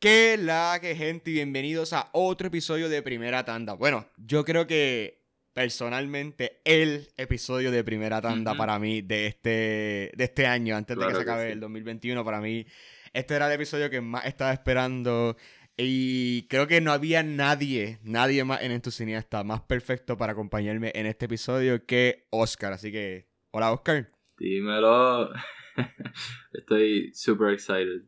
¿Qué la que gente? Y bienvenidos a otro episodio de Primera Tanda. Bueno, yo creo que personalmente el episodio de Primera Tanda para mí de este, de este año, antes de que se que acabe sí. el 2021, para mí este era el episodio que más estaba esperando. Y creo que no había nadie, nadie más en tu cineasta más perfecto para acompañarme en este episodio que Oscar. Así que, hola Oscar. Dímelo. Estoy super excited.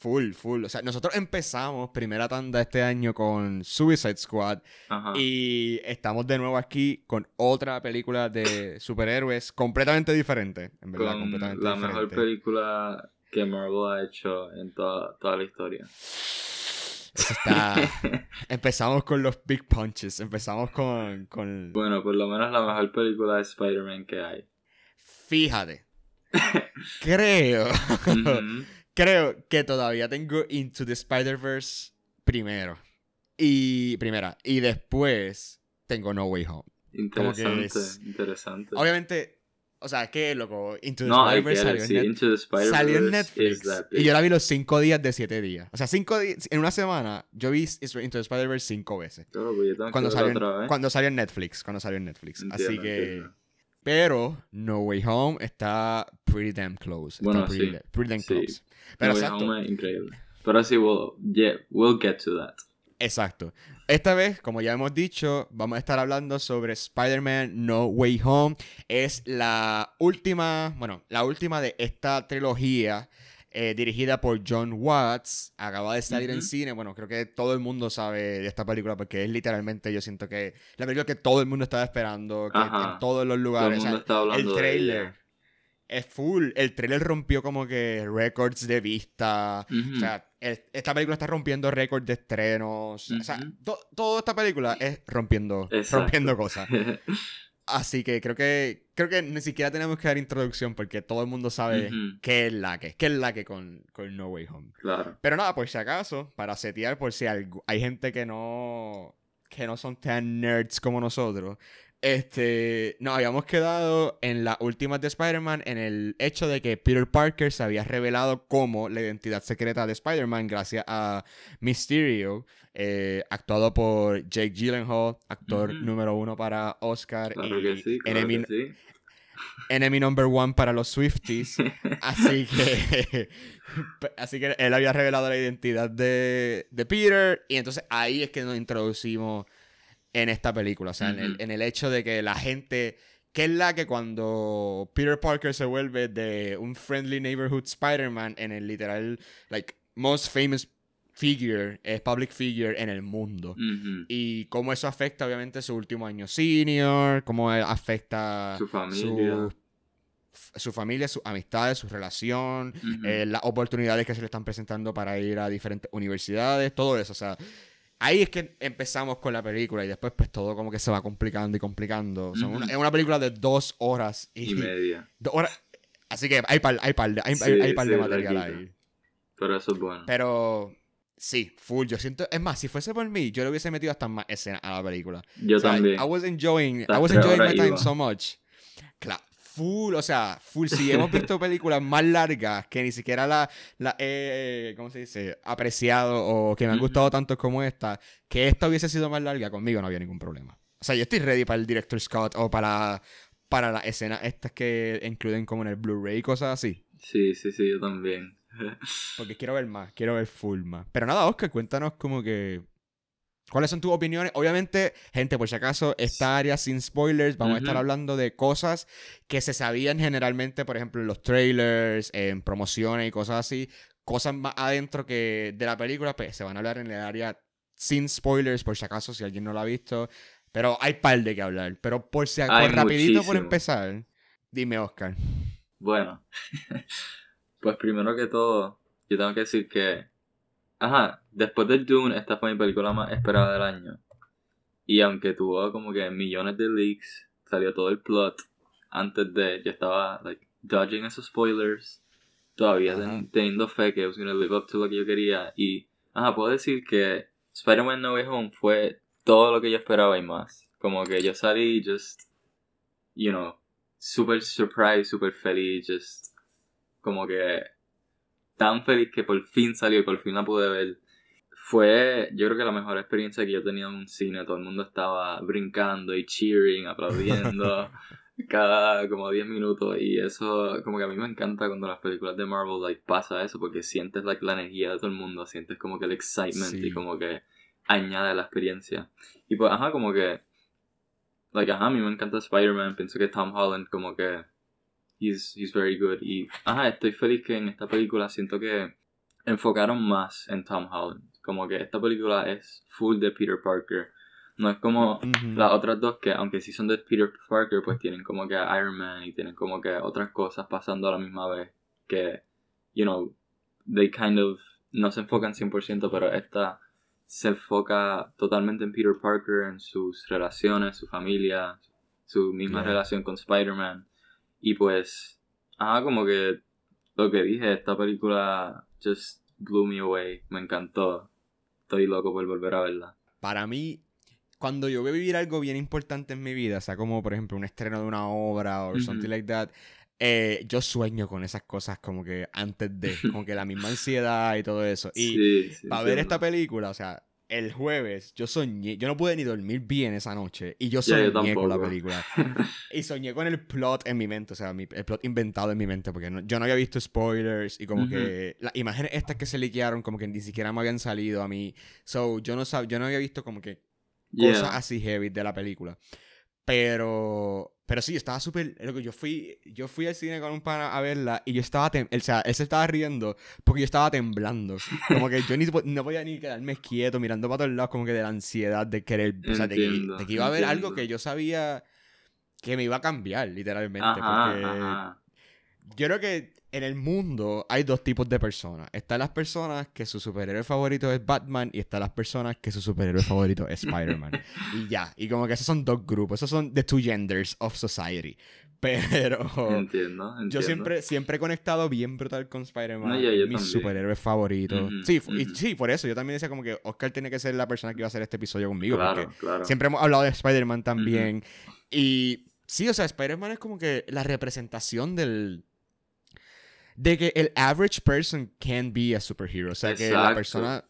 Full, full. O sea, nosotros empezamos primera tanda este año con Suicide Squad Ajá. y estamos de nuevo aquí con otra película de superhéroes completamente diferente. En verdad, con completamente la diferente. mejor película que Marvel ha hecho en toda, toda la historia. Eso está... empezamos con los big punches. Empezamos con... con... bueno, por lo menos la mejor película de Spider-Man que hay. Fíjate. Creo... Creo que todavía tengo Into the Spider-Verse primero. Y... Primera. Y después tengo No Way Home. Interesante, es- interesante. Obviamente, o sea, ¿qué loco? Into the no, Spider-Verse salió, sí, Spider-Verse salió en Netflix. Y yo la vi los cinco días de siete días. O sea, cinco días, en una semana, yo vi Into the Spider-Verse cinco veces. Claro, pues yo tengo que Cuando salió, en, otra vez. cuando salió en Netflix. Cuando salió en Netflix. Así que. entiendo. Pero No Way Home está pretty damn close. Está Bueno, pretty, sí. pretty damn Sí. close. Pero No Way. Home es increíble. Pero sí, we'll, yeah, we'll get to that. Exacto. Esta vez, como ya hemos dicho, vamos a estar hablando sobre Spider-Man No Way Home. Es la última, bueno, la última de esta trilogía eh, dirigida por John Watts. Acaba de salir en Ujú. cine. Bueno, creo que todo el mundo sabe de esta película porque es literalmente, yo siento que la película que todo el mundo estaba esperando, que Ajá. en todos los Todo el lugares. o sea, el trailer es full. El trailer rompió como que récords de vista. Ujú. O sea, el- esta película está rompiendo récords de estrenos. O sea, to- toda esta película es rompiendo, Exacto. rompiendo cosas. Así que creo que creo que ni siquiera tenemos que dar introducción porque todo el mundo sabe qué es la que, qué es la que con, con No Way Home. claro. Pero nada, por si acaso, para setear, por si algo- hay gente que no que no son tan nerds como nosotros. Este, nos habíamos quedado en las últimas de Spider-Man en el hecho de que Peter Parker se había revelado como la identidad secreta de Spider-Man gracias a Mysterio, eh, actuado por Jake Gyllenhaal, actor número uno para Oscar Claro y que sí, claro enemy, que sí. enemy number one para los Swifties. Así que. así que él había revelado la identidad de, de Peter. Y entonces ahí es que nos introducimos en esta película. O sea, en, el, en el hecho de que la gente. Que es la que cuando Peter Parker se vuelve de un friendly neighborhood Spider-Man en el literal, like, most famous figure, eh, public figure en el mundo. Y cómo eso afecta, obviamente, su último año senior, cómo afecta Su familia. su, su familia, sus amistades, su relación, eh, las oportunidades que se le están presentando para ir a diferentes universidades, todo eso. O sea, ahí es que empezamos con la película y después pues todo como que se va complicando y complicando. O sea, Ujú. una- es una película de dos horas y, y media. dos horas. Así que hay par, hay par de, hay, Sí, hay- par de material larguita. ahí. Pero eso es bueno. Pero sí, full. Yo siento, es más, si fuese por mí, yo le hubiese metido hasta más escena a la película. Yo O sea, también. I was enjoying, I was enjoying my time iba. so much. Claro, full, o sea, full. Si hemos visto películas más largas que ni siquiera la, la he, ¿cómo se dice? Apreciado o que me han Ujú. gustado tanto como esta, que esta hubiese sido más larga, conmigo no había ningún problema. O sea, yo estoy ready para el Director Scott o para, para las escenas estas que incluyen como en el Blu-ray y cosas así. Sí, sí, sí, yo también. Porque quiero ver más, quiero ver full más. Pero nada, Oscar, cuéntanos como que... ¿Cuáles son tus opiniones? Obviamente, gente, por si acaso, esta área sin spoilers, vamos a estar hablando de cosas que se sabían generalmente, por ejemplo, en los trailers, en promociones y cosas así. Cosas más adentro que de la película, pues se van a hablar en el área sin spoilers, por si acaso, si alguien no lo ha visto. Pero hay par de que hablar. Pero por si acaso, rapidito por empezar, dime, Oscar. Bueno, pues primero que todo, yo tengo que decir que, ajá, después de Dune, esta fue mi película más esperada del año. Y aunque tuvo como que millones de leaks, salió todo el plot, antes de, yo estaba, like, dodging esos spoilers, todavía Ajá. teniendo fe que was gonna live up to lo que yo quería. Y, ajá, puedo decir que Spider-Man No Way Home fue todo lo que yo esperaba y más. Como que yo salí just, you know, super surprised, super feliz, just como que tan feliz que por fin salió y por fin la pude ver. fue, yo creo que la mejor experiencia que yo he tenido en un cine. Todo el mundo estaba brincando y cheering, aplaudiendo cada como 10 minutos. Y eso, como que a mí me encanta cuando las películas de Marvel like, pasa eso, porque sientes like, la energía de todo el mundo, sientes como que el excitement y como que añade la experiencia. Y pues, ajá, como que, like, ajá, a mí me encanta Spider-Man. Pienso que Tom Holland, como que, he's, he's very good. Y, ajá, estoy feliz que en esta película siento que enfocaron más en Tom Holland. Como que esta película es full de Peter Parker. No es como las otras dos que, aunque sí son de Peter Parker, pues tienen como que Iron Man y tienen como que otras cosas pasando a la misma vez. Que, you know, they kind of no se enfocan 100%, pero esta se enfoca totalmente en Peter Parker, en sus relaciones, su familia, su misma relación con Spider-Man. Y pues, ah, como que lo que dije, esta película just blew me away, me encantó. Estoy loco por volver a verla. Para mí, cuando yo voy a vivir algo bien importante en mi vida, o sea, como por ejemplo un estreno de una obra o something like that, eh, yo sueño con esas cosas como que antes de, como que la misma ansiedad y todo eso. Y para ver esta película, o sea, el jueves yo soñé, yo no pude ni dormir bien esa noche y yo soñé con la película. y soñé con el plot en mi mente, o sea, el plot inventado en mi mente, porque yo no había visto spoilers y como que las imágenes estas que se liquearon como que ni siquiera me habían salido a mí. So, yo no, sab yo no había visto como que cosas así heavy de la película. Pero pero sí, estaba súper. Yo fui, yo fui al cine con un pana a verla y yo estaba. O sea, él se estaba riendo porque yo estaba temblando. Como que yo ni, no podía ni quedarme quieto mirando para todos lados, como que de la ansiedad de querer. o sea, de que, iba a haber algo que yo sabía que me iba a cambiar, literalmente. porque. Yo creo que en el mundo hay dos tipos de personas. Están las personas que su superhéroe favorito es Batman y están las personas que su superhéroe favorito es Spider-Man. y ya, y como que esos son dos grupos, esos son the two genders of society. Pero entiendo, yo siempre, siempre he conectado bien brutal con Spider-Man. No, mi superhéroe favorito. sí, y, sí, por eso yo también decía como que Oscar tiene que ser la persona que iba a hacer este episodio conmigo. porque siempre hemos hablado de Spider-Man también. Y sí, o sea, Spider-Man es como que la representación del de que el average person can be a superhero. O sea, que la persona.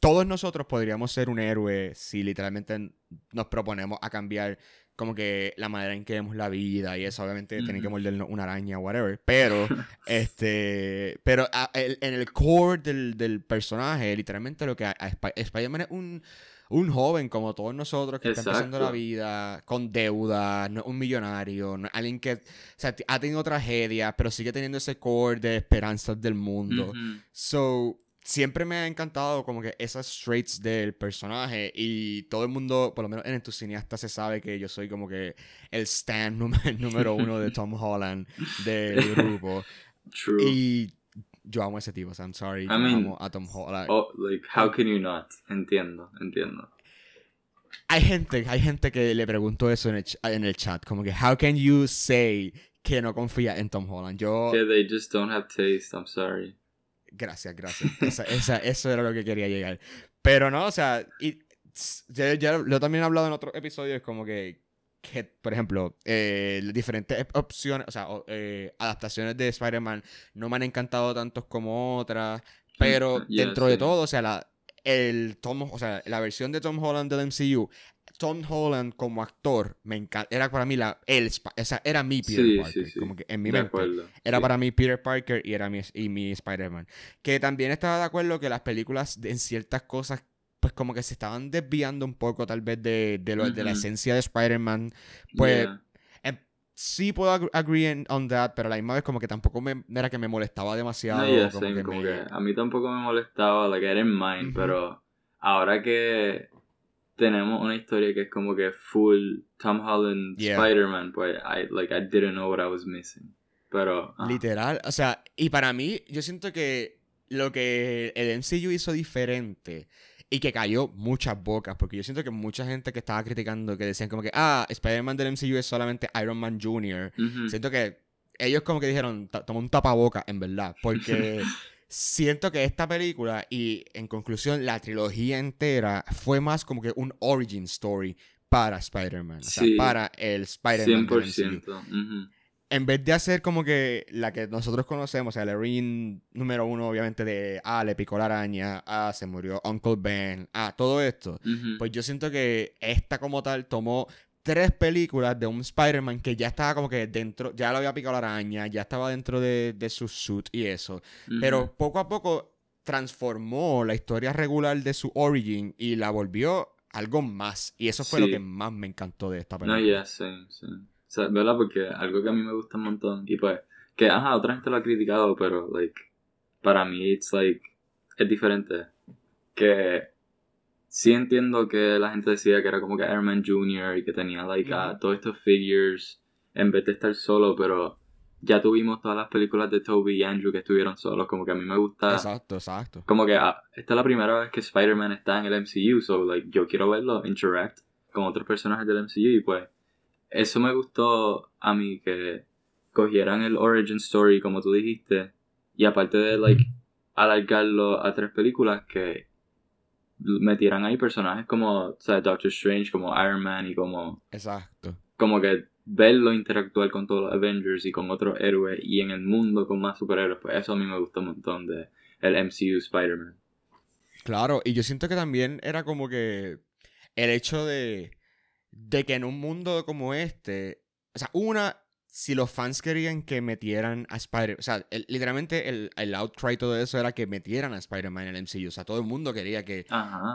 Todos nosotros podríamos ser un héroe si literalmente nos proponemos a cambiar como que la manera en que vemos la vida y eso, obviamente tiene que mordernos una araña o whatever, pero este pero en el core del, del, personaje, literalmente lo que a, Spider-Man es un un joven como todos nosotros que está empezando la vida con deuda, no un millonario, alguien que ha tenido tragedias, pero sigue teniendo ese core de esperanzas del mundo. So, siempre me ha encantado como que esas traits del personaje y todo el mundo, por lo menos en entusiasta se sabe que yo soy como que el stand número uno de Tom Holland del grupo. True. Y yo amo a ese tipo, o sea, I'm sorry, yo amo a Tom Holland. Oh, like, how can you not? Entiendo, entiendo. Hay gente, hay gente que le preguntó eso en el, en el chat, como que, how can you say que no confía en Tom Holland? Yo... Que they just don't have taste, I'm sorry. Gracias, gracias. Esa, esa, eso era lo que quería llegar. Pero no, o sea, y, ya, ya, lo también he hablado en otros episodios, como que que, por ejemplo, eh, diferentes opciones, o sea, eh, adaptaciones de Spider-Man no me han encantado tantos como otras, pero dentro de todo, o sea, la, el Tom, o sea, la versión de Tom Holland del MCU, Tom Holland como actor, me encanta, era para mí la, el, o sea, era mi Peter Parker, como que en mi mente, era para mí Peter Parker y era mi, y mi Spider-Man. Que también estaba de acuerdo que las películas en ciertas cosas pues como que se estaban desviando un poco tal vez de, de, lo, de la esencia de Spider-Man. Pues em, sí puedo agree on that, pero a la misma vez como que tampoco me, era que me molestaba demasiado. como, que, a mí tampoco me molestaba, like I didn't mind, pero ahora que tenemos una historia que es como que full Tom Holland Spider-Man, pues I, like, I didn't know what I was missing. Pero... Literal, o sea, y para mí, yo siento que lo que el MCU hizo diferente y que cayó muchas bocas, porque yo siento que mucha gente que estaba criticando, que decían como que, ah, Spider-Man del MCU es solamente Iron Man Jr., siento que ellos como que dijeron, toma un tapaboca, en verdad, porque siento que esta película y en conclusión la trilogía entera fue más como que un origin story para Spider-Man, o sea, para el Spider-Man. 100%. En vez de hacer como que la que nosotros conocemos, o sea, el Erin número uno, obviamente, de ah, le picó la araña, ah, se murió Uncle Ben, ah, todo esto. Pues yo siento que esta como tal tomó tres películas de un Spider-Man que ya estaba como que dentro, ya lo había picado la araña, ya estaba dentro de, de su suit y eso. Pero poco a poco transformó la historia regular de su origin y la volvió algo más. Y eso fue lo que más me encantó de esta No, película. ya, sí, sí. O sea, ¿verdad? Porque algo que a mí me gusta un montón, y pues, que, ajá, otra gente lo ha criticado, pero, like, para mí, it's like, es diferente. Que sí entiendo que la gente decía que era como que Iron Man Jr. y que tenía, like, ah, Ujú. todos estos figures en vez de estar solo, pero ya tuvimos todas las películas de Toby y Andrew que estuvieron solos, como que a mí me gusta... Exacto, exacto. Como que ah, esta es la primera vez que Spider-Man está en el MCU, so like yo quiero verlo interact con otros personajes del MCU y pues eso me gustó a mí que cogieran el origin story como tú dijiste y aparte de like alargarlo a tres películas que metieran ahí personajes como o sea, Doctor Strange, como Iron Man y como Exacto. como que verlo interactuar con todos los Avengers y con otros héroes y en el mundo con más superhéroes, pues eso a mí me gustó un montón de el MCU Spider-Man. Claro, y yo siento que también era como que el hecho de, de que en un mundo como este, o sea, una, si los fans querían que metieran a Spider, o sea, el- literalmente el, el outcry todo eso era que metieran a Spider-Man en el MCU, o sea, todo el mundo quería que,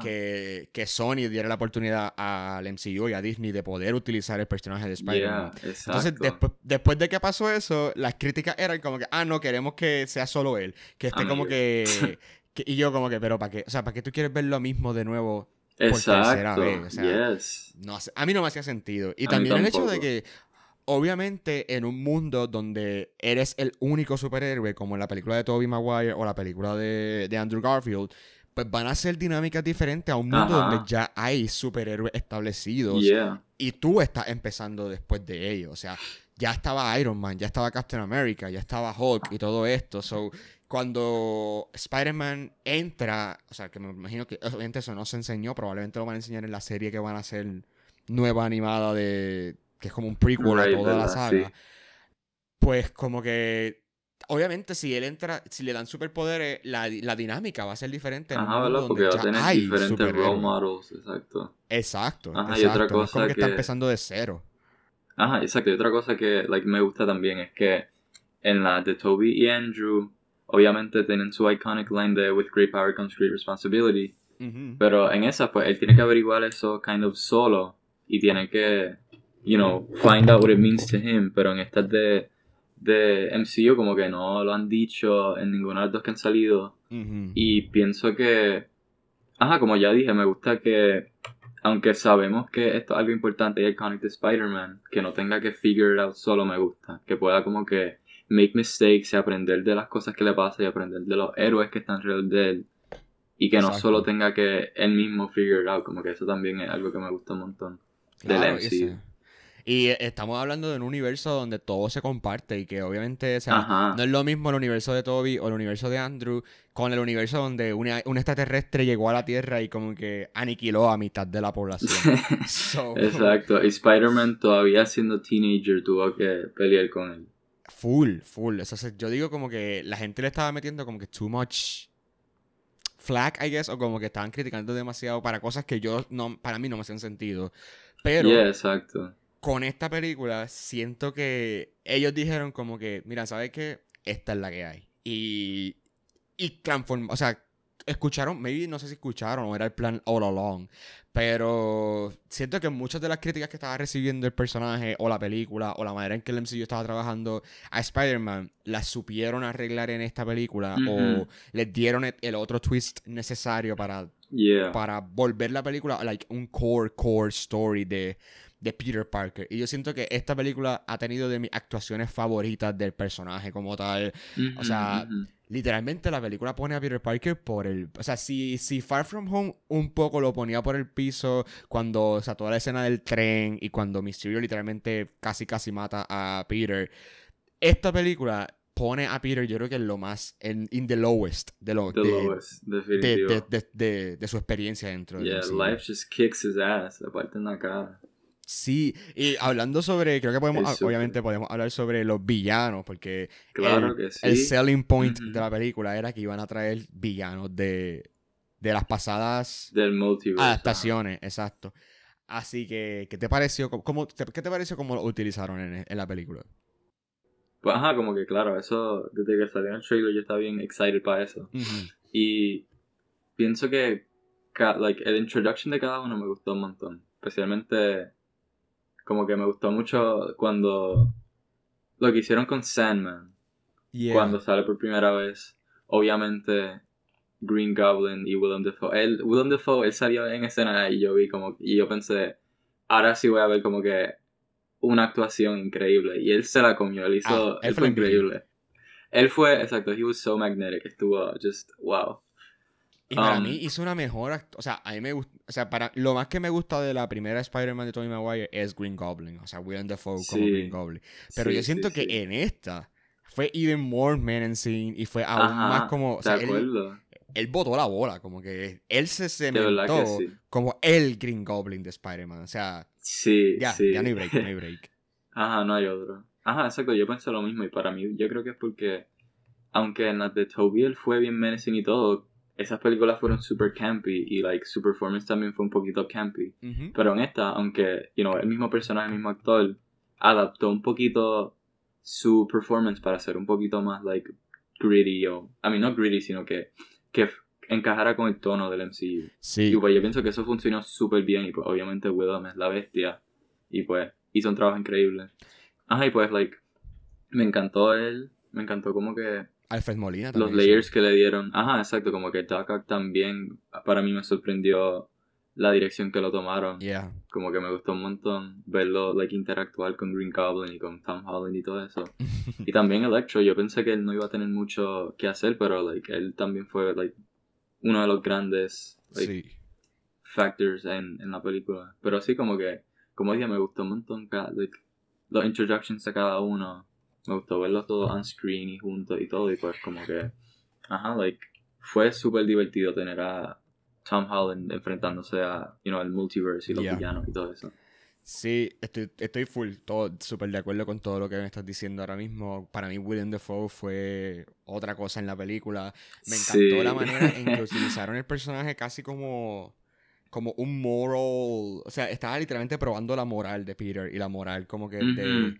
que, que Sony diera la oportunidad al MCU y a Disney de poder utilizar el personaje de Spider-Man. Yeah. Entonces, después, después de que pasó eso, las críticas eran como que, ah, no, queremos que sea solo él. Que esté como Amigo. que, que- Y yo como que, pero ¿para qué? O sea, ¿para qué tú quieres ver lo mismo de nuevo? Exacto. vez, o sea, yes. No hace- a mí no me hacía sentido. Y A también el hecho de que, obviamente, en un mundo donde eres el único superhéroe, como en la película de Tobey Maguire o la película de, de Andrew Garfield, pues van a ser dinámicas diferentes a un mundo Ajá. donde ya hay superhéroes establecidos Yeah. y tú estás empezando después de ellos. O sea, ya estaba Iron Man, ya estaba Captain America, ya estaba Hulk y todo esto. So, cuando Spider-Man entra, o sea, que me imagino que obviamente eso no se enseñó, probablemente lo van a enseñar en la serie que van a hacer nueva animada de que es como un prequel Right, a toda la saga. Sí. Pues como que obviamente si él entra, si le dan superpoderes, la, la dinámica va a ser diferente Ajá, ¿verdad? Porque va a tener diferentes role models, exacto. Exacto, Ajá, y otra exacto. No es como cosa que está empezando de cero. Ajá, exacto. Y otra cosa que like, me gusta también es que en la de Toby y Andrew, obviamente tienen su iconic line de With great power comes great responsibility. Pero en esa, pues él tiene que averiguar eso kind of solo y tiene que, you know, find out what it means to him. Pero en estas de, de MCU, como que no lo han dicho en ninguna de las dos que han salido. Y pienso que, ajá, como ya dije, me gusta que, aunque sabemos que esto es algo importante y iconic de Spider-Man, que no tenga que figure it out solo me gusta. Que pueda como que make mistakes y aprender de las cosas que le pasan y aprender de los héroes que están alrededor de él. Y que no Exacto. solo tenga que él mismo figure it out, como que eso también es algo que me gusta un montón. del Claro, MCU. Y eh, estamos hablando de un universo donde todo se comparte y que obviamente, o sea, no es lo mismo el universo de Toby o el universo de Andrew con el universo donde una- un extraterrestre llegó a la Tierra y como que aniquiló a mitad de la población. So, Exacto. Y Spider-Man todavía siendo teenager tuvo que pelear con él. Full, full. Eso se- yo digo como que la gente le estaba metiendo como que too much flack, I guess, o como que estaban criticando demasiado para cosas que yo no, para mí no me hacen sentido. Pero Yeah, exacto. con esta película siento que ellos dijeron como que, mira, ¿sabes qué? Esta es la que hay. Y, y transformó, o sea, escucharon, maybe no sé si escucharon o era el plan all along, pero siento que muchas de las críticas que estaba recibiendo el personaje o la película o la manera en que el MCU estaba trabajando a Spider-Man, las supieron arreglar en esta película o Ujú. les dieron el, otro twist necesario para Yeah. para volver la película like un core core story de, de Peter Parker y yo siento que esta película ha tenido de mis actuaciones favoritas del personaje como tal o sea, ujú. Literalmente la película pone a Peter Parker por el o sea si, si Far From Home un poco lo ponía por el piso cuando o sea toda la escena del tren y cuando Mysterio literalmente casi casi mata a Peter esta película pone a Peter yo creo que en lo más en in the lowest de lo The de, lowest, de, definitivo. de, de- su experiencia dentro yeah, life just kicks his ass, aparte en la cara. Sí, y hablando sobre, creo que podemos, obviamente podemos hablar sobre los villanos, porque Claro el, que sí. el selling point de la película era que iban a traer villanos de, de las pasadas Del multiverse. ajá. adaptaciones, exacto. Así que, ¿qué te pareció? ¿Cómo, te- ¿Qué te pareció cómo lo utilizaron en, en la película? Pues ajá, como que claro, eso, desde que salió el trailer yo estaba bien excited para eso. Y pienso que like, el introduction de cada uno me gustó un montón. Especialmente como que me gustó mucho cuando lo que hicieron con Sandman. Yeah. Cuando sale por primera vez. Obviamente Green Goblin y Willem Dafoe. Él, Willem Dafoe, él salió en escena y yo vi como... Y yo pensé, ahora sí voy a ver como que una actuación increíble. Y él se la comió, él hizo... Ah, él fue increíble. Él fue, exacto, he was so magnetic. Estuvo just, wow. Y para Um, mí hizo una mejor, o sea, a mí me gusta, o sea, para lo más que me gusta de la primera Spider-Man de Tobey Maguire es Green Goblin, o sea, Willem Dafoe como Sí. Green Goblin. Pero Sí, yo siento sí, que en esta fue even more menacing y fue aún Ajá, más como, o sea, de él, acuerdo. él botó la bola, como que él se cementó como el Green Goblin de Spider-Man, o sea, Sí, ya, no hay break, no hay break. Ajá, no hay otro. Ajá, exacto, yo pensé lo mismo y para mí yo creo que es porque aunque en las de Toby él fue bien menacing y todo, esas películas fueron super campy y like su performance también fue un poquito campy. Pero en esta, aunque, you know, el mismo personaje, el mismo actor, adaptó un poquito su performance para ser un poquito más like gritty o, I mean, no gritty, sino que, que encajara con el tono del MCU. Sí, Y pues yo pienso que eso funcionó súper bien y pues obviamente Willem es la bestia y pues hizo un trabajo increíble. Ajá, y pues like me encantó él, me encantó como que Alfred Molina los también. layers que le dieron. Ajá, exacto, como que Ock también para mí me sorprendió la dirección que lo tomaron. Yeah. Como que me gustó un montón verlo like interactuar con Green Goblin y con Tom Holland y todo eso. Y también Electro, yo pensé que él no iba a tener mucho que hacer, pero like él también fue like uno de los grandes like, sí. factors en, en la película. Pero sí, como que, como dije, me gustó un montón cada, like, los introductions de cada uno. Me gustó verlos todos on screen y juntos y todo. Y pues, como que, ajá, like, fue súper divertido tener a Tom Holland enfrentándose a, you know, el multiverse y los Yeah. villanos y todo eso. Sí, estoy, estoy full, todo súper de acuerdo con todo lo que me estás diciendo ahora mismo. Para mí, William Dafoe fue otra cosa en la película. Me encantó Sí. la manera en que utilizaron el personaje casi como, como un moral. O sea, estaba literalmente probando la moral de Peter y la moral como que de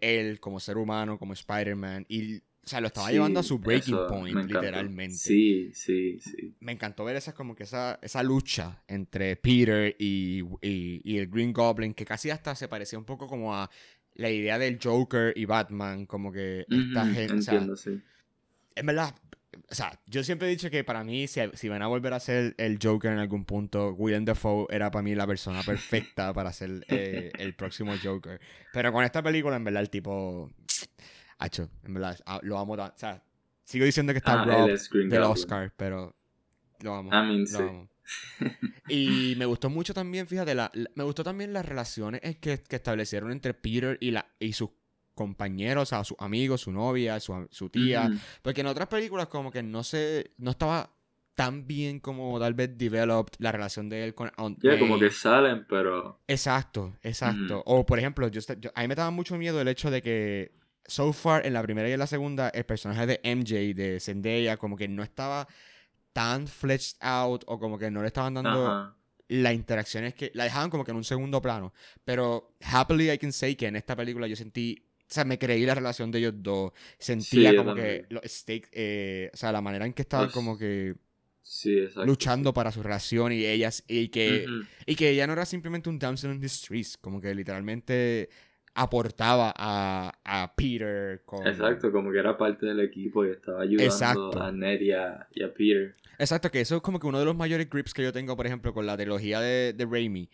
él como ser humano, como Spider-Man. Y, o sea, lo estaba Sí, llevando a su breaking point, literalmente. Sí, sí, sí. Me encantó ver esa, como que esa, esa lucha entre Peter y, y, y el Green Goblin, que casi hasta se parecía un poco como a la idea del Joker y Batman, como que esta gente, o sea, Entiendo, sí. en verdad, o sea, yo siempre he dicho que para mí, si, si van a volver a ser el Joker en algún punto, William Dafoe era para mí la persona perfecta para ser eh, el próximo Joker. Pero con esta película, en verdad, el tipo, hacho, en verdad, lo amo, o sea, sigo diciendo que está Ah, Green del Goblin. Oscar, pero lo amo. I mean, lo sí. amo. Y me gustó mucho también, fíjate, la, la- me gustó también las relaciones que, que establecieron entre Peter y, la, y sus compañeros, o sea, sus amigos, su novia, su, su tía. Porque en otras películas como que no se, no estaba tan bien como tal vez developed la relación de él con Aunt Ya, como que salen, pero... Exacto, exacto. O por ejemplo, yo, yo- a mí me daba mucho miedo el hecho de que so far en la primera y en la segunda el personaje de MJ, de Zendaya, como que no estaba tan fleshed out o como que no le estaban dando Ajá. las interacciones que la dejaban como que en un segundo plano. Pero happily I can say que en esta película yo sentí, o sea, me creí la relación de ellos dos. Sentía Sí, como que los stakes, eh, o sea, la manera en que estaban como que Sí, exacto. luchando para su relación y ellas y que y que ella no era simplemente un damsel in distress, como que literalmente aportaba a, a Peter con... Exacto, como que era parte del equipo y estaba ayudando Exacto. a Ned y a, y a Peter. Exacto, que eso es como que uno de los mayores grips que yo tengo, por ejemplo, con la trilogía de, de Raimi,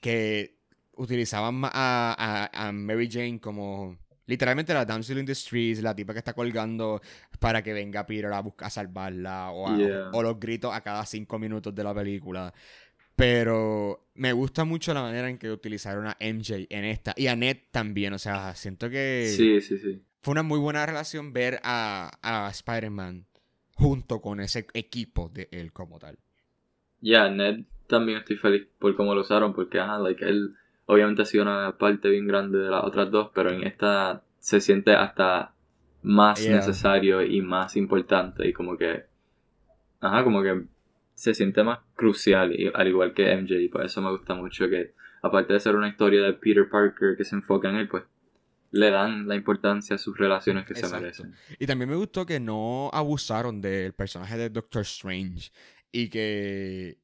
que utilizaban a, a, a Mary Jane como literalmente la damsel in distress, la tipa que está colgando para que venga Peter a buscar a salvarla, o, a- Yeah. o los gritos a cada cinco minutos de la película. Pero me gusta mucho la manera en que utilizaron a MJ en esta. Y a Ned también. O sea, siento que Sí, sí, sí. fue una muy buena relación ver a, a Spider-Man junto con ese equipo de él como tal. Ya, Ned también estoy feliz por cómo lo usaron, porque, ajá, like, él obviamente ha sido una parte bien grande de las otras dos, pero en esta se siente hasta más Yeah. necesario y más importante y como que, ajá, como que se siente más crucial, y, al igual que MJ, y por eso me gusta mucho que, aparte de ser una historia de Peter Parker que se enfoca en él, pues le dan la importancia a sus relaciones que Exacto. se merecen. Y también me gustó que no abusaron del personaje de Doctor Strange. Y que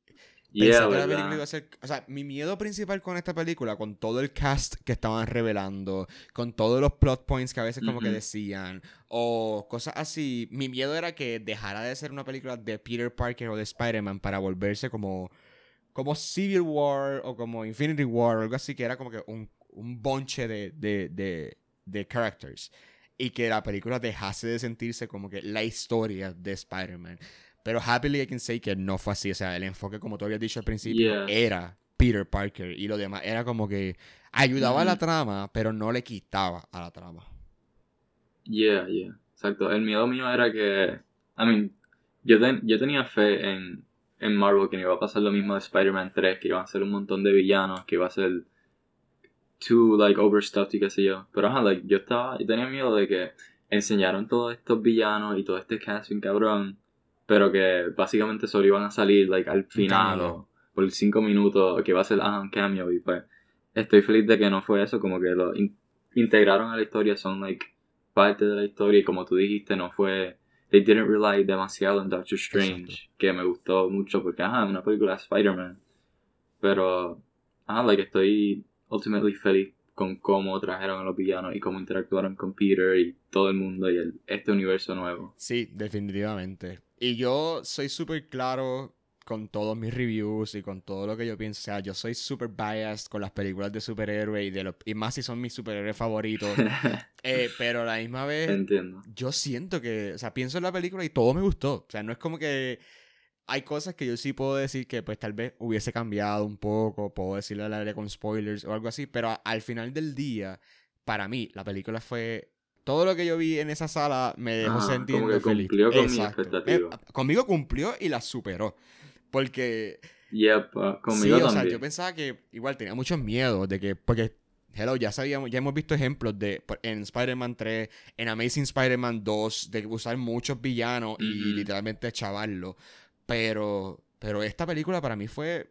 pensé Yeah, que la ¿verdad? película iba a ser. O sea, mi miedo principal con esta película, con todo el cast que estaban revelando, con todos los plot points que a veces como que decían, o cosas así, mi miedo era que dejara de ser una película de Peter Parker o de Spider-Man para volverse como. Como Civil War o como Infinity War o algo así, que era como que un, un bonche de, de, de, de characters. Y que la película dejase de sentirse como que la historia de Spider-Man. Pero happily I can say que no fue así. O sea, el enfoque, como tú habías dicho al principio, Yeah. era Peter Parker. Y lo demás era como que ayudaba a la trama, pero no le quitaba a la trama. Yeah, yeah, exacto. El miedo mío era que, I mean, yo, ten- yo tenía fe en, en Marvel que no iba a pasar lo mismo de Spider-Man 3, que iban a ser un montón de villanos, que iba a ser too, like, overstuffed y qué sé yo. Pero, ajá, like, yo estaba, yo tenía miedo de que enseñaron todos estos villanos y todo este cast bien cabrón, pero que básicamente solo iban a salir, like, al final o por 5 minutos, que iba a ser, ajá, un cameo y pues, estoy feliz de que no fue eso, como que lo in- integraron a la historia, son, like, parte de la historia y como tú dijiste no fue they didn't rely demasiado en Doctor Strange Exacto. que me gustó mucho porque ajá es una película de Spider-Man pero ajá like estoy ultimately feliz con cómo trajeron a los villanos y cómo interactuaron con Peter y todo el mundo y el, este universo nuevo Sí, definitivamente. Y yo soy súper claro con todos mis reviews y con todo lo que yo pienso. O sea, yo soy súper biased con las películas de superhéroes y, de los, y más si son mis superhéroes favoritos. Eh, pero a la misma vez, entiendo yo siento que, o sea, pienso en la película y todo me gustó. O sea, no es como que hay cosas que yo sí puedo decir que pues tal vez hubiese cambiado un poco, puedo decirle al área con spoilers o algo así, pero a- al final del día, para mí, la película fue... Todo lo que yo vi en esa sala me dejó Ah, que feliz. cumplió con mi expectativa. Eh, conmigo cumplió y la superó. Porque yep uh, conmigo sí, o sea, también yo pensaba que igual tenía muchos miedos de que, porque, hello, ya sabíamos, ya hemos visto ejemplos de, en Spider-Man 3, en Amazing Spider-Man 2, de usar muchos villanos y Ujú. literalmente chavarlo. Pero, pero esta película para mí fue,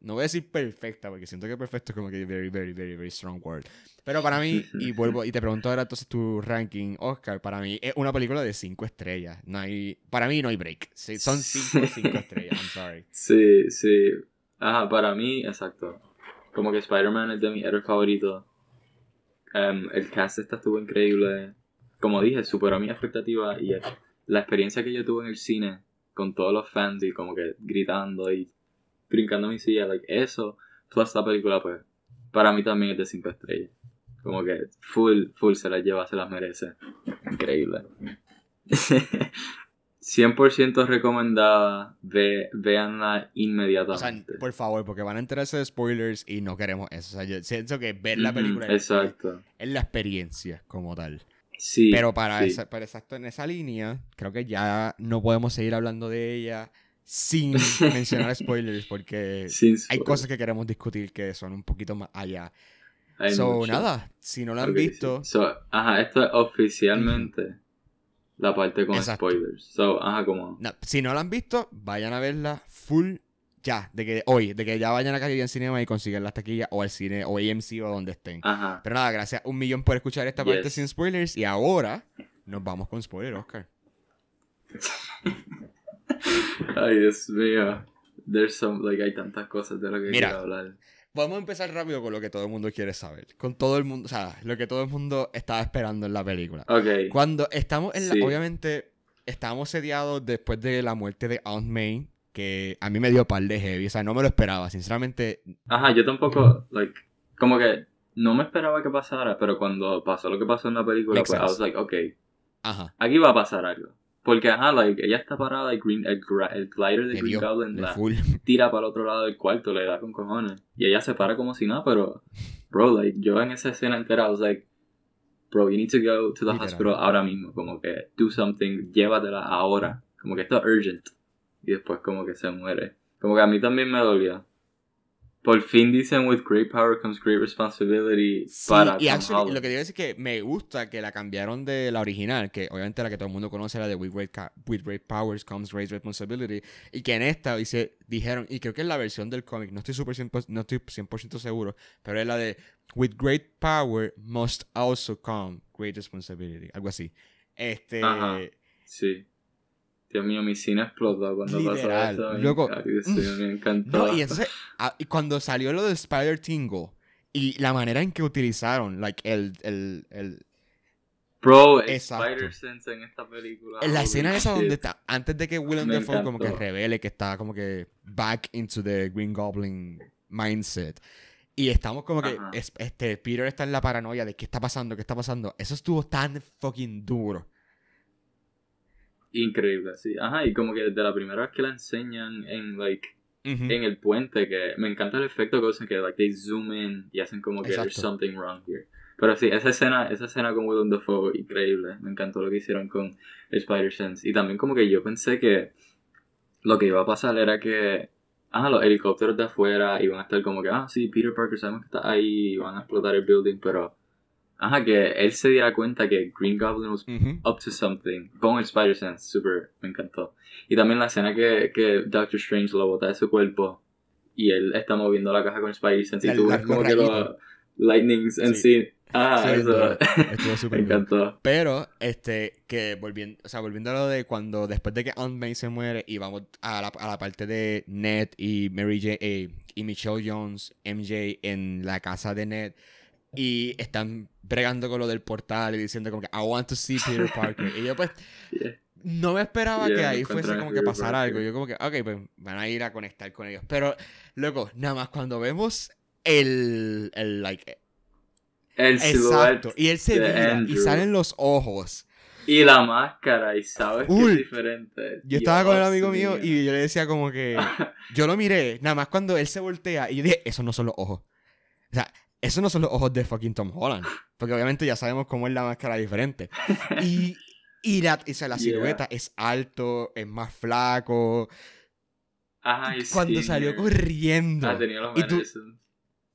no voy a decir perfecta, porque siento que perfecto es como que very, very, very, very strong word. Pero para mí, y vuelvo, y te pregunto ahora entonces tu ranking, Oscar, para mí es una película de 5 estrellas. No hay, para mí no hay break. Sí, son 5 5 estrellas, I'm sorry. Sí, sí. Ajá, para mí, exacto. Como que Spider-Man es de mis héroes favoritos. Em, el cast esta estuvo increíble. Como dije, superó mi expectativa y la experiencia que yo tuve en el cine con todos los fans y como que gritando y brincando mi silla, like, eso, toda esta película, pues, para mí también es de 5 estrellas. Como que full, full se las lleva, se las merece. Increíble. 100% recomendada. Ve, véanla O sea, inmediatamente. por favor, porque van a enterarse de spoilers y no queremos eso. O sea, yo siento que ver la película Exacto. es la experiencia como tal. Sí. Pero para, sí. esa, para exacto en esa línea, creo que ya no podemos seguir hablando de ella sin mencionar spoilers porque Sin hay cosas que queremos discutir que son un poquito más allá. Hay so, mucho. nada, si no lo han sí. visto, So, ajá, esto es oficialmente la parte con Exacto. spoilers. So, ajá, como. no, si no la han visto, vayan a verla full ya, de que hoy, de que ya vayan a Caribbean Cinema y consigan las taquillas o al cine o AMC o donde estén. Ajá. Pero nada, gracias un millón por escuchar esta parte sin spoilers. Y ahora nos vamos con spoiler, Oscar. Ay, Dios mío. There's some, like, hay tantas cosas de lo que Mira. quiero hablar. Vamos a empezar rápido con lo que todo el mundo quiere saber. Con todo el mundo, o sea, lo que todo el mundo estaba esperando en la película. Ok. Cuando estamos en la. Sí. Obviamente, estábamos sediados después de la muerte de Aunt May. Que a mí me dio par de heavy. O sea, no me lo esperaba. Sinceramente, Ajá, yo tampoco, like, como que no me esperaba que pasara, pero cuando pasó lo que pasó en la película, Makes pues I was like, ok, ajá. aquí va a pasar algo. Porque, ajá, like, ella está parada y Green, el, el glider de Le Green dio Goblin la full. tira para el otro lado del cuarto, le da con cojones. Y ella se para como si nada, pero, bro, like, yo en esa escena entera, I was like, bro, you need to go to the hospital ahora mismo. Como que, do something, llévatela ahora. Como que esto es urgent. Y después como que se muere. Como que a mí también me dolió. Por fin dicen with great power comes great responsibility Sí, para y Tom actually, Holland. lo que digo es que me gusta que la cambiaron de la original, que obviamente la que todo el mundo conoce, la de With Great, with great Powers Comes Great Responsibility, y que en esta dice, dijeron, y creo que es la versión del cómic, no estoy, super 100%, no estoy 100% seguro, pero es la de With Great Power Must Also Come Great Responsibility, algo así. Este... Ajá. Sí. Dios mío, mi cine explotó cuando Literal, pasó eso. loco. Me encantó. No, y entonces, y cuando salió lo del Spider Tingle, y la manera en que utilizaron, like, el, el, el, Bro. Spider-Sense en esta película. En la escena esa donde está, antes de que Willem Dafoe como que revele que está como que back into the Green Goblin mindset. Y estamos como que, Ajá. este, Peter está en la paranoia de qué está pasando, qué está pasando. Eso estuvo tan fucking duro. Increíble, sí. Ajá, y como que desde la primera vez que la enseñan en, like, en el puente, que me encanta el efecto que usan, que, like, they zoom in y hacen como que there's something wrong here. Pero sí, esa escena, esa escena con Willem Dafoe, increíble. Me encantó lo que hicieron con Spider-Sense. Y también como que yo pensé que lo que iba a pasar era que, ah, los helicópteros de afuera iban a estar como que, ah, sí, Peter Parker sabemos que está ahí y van a explotar el building, pero, ajá, que él se diera cuenta que Green Goblin was Ujú. up to something con el Spider-Sense, super, me encantó. Y también la escena que, que Doctor Strange lo bota de su cuerpo y él está moviendo la caja con Spider-Sense y tú ves como que los lightnings en Sí. Ah, Sí, eso. Estuvo súper me encantó. Pero, este, que volviendo, o sea, volviendo a lo de cuando después de que Aunt May se muere y vamos a la, a la parte de Ned y Mary J. eh, y Michelle Jones, MJ, en la casa de Ned y están bregando con lo del portal y diciendo como que I want to see Peter Parker. y yo pues no me esperaba Yeah, que ahí fuese como que pasara algo. Yo como que, ok, pues van a ir a conectar con ellos. Pero, loco, nada más cuando vemos el, el like, El exacto, y él se vira y salen los ojos. y la máscara, y sabes que Uy. es diferente. Yo estaba con el Dios amigo mío mío. y yo le decía como que. Yo lo miré, nada más cuando él se voltea y yo dije, esos no son los ojos. O sea, esos no son los ojos de fucking Tom Holland. Porque obviamente ya sabemos cómo es la máscara diferente. Y, y la, o sea, la Yeah. silueta es alto, es más flaco. Ajá, y Cuando salió skinnier. corriendo. Ah, tenía los Y tú-.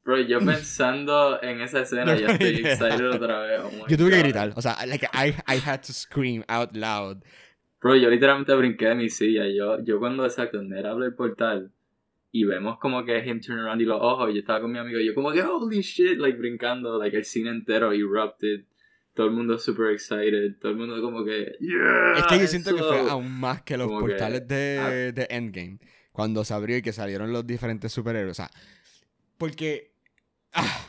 Bro, yo pensando en esa escena, ya estoy excited otra vez. oh Yo tuve que God. gritar. O sea, like, I, I had to scream out loud. Bro, yo literalmente brinqué de mi silla. Yo, yo cuando, Ned abre el portal y vemos como que him turn around y los ojos, yo estaba con mi amigo y yo como que holy shit, like brincando, like el cine entero erupted. Todo el mundo super excited, todo el mundo como que yeah, Es que yo siento que fue eso". aún más que los Como que, portales de, ah. de Endgame. Cuando se abrió y que salieron los diferentes superhéroes. O sea, porque. ah,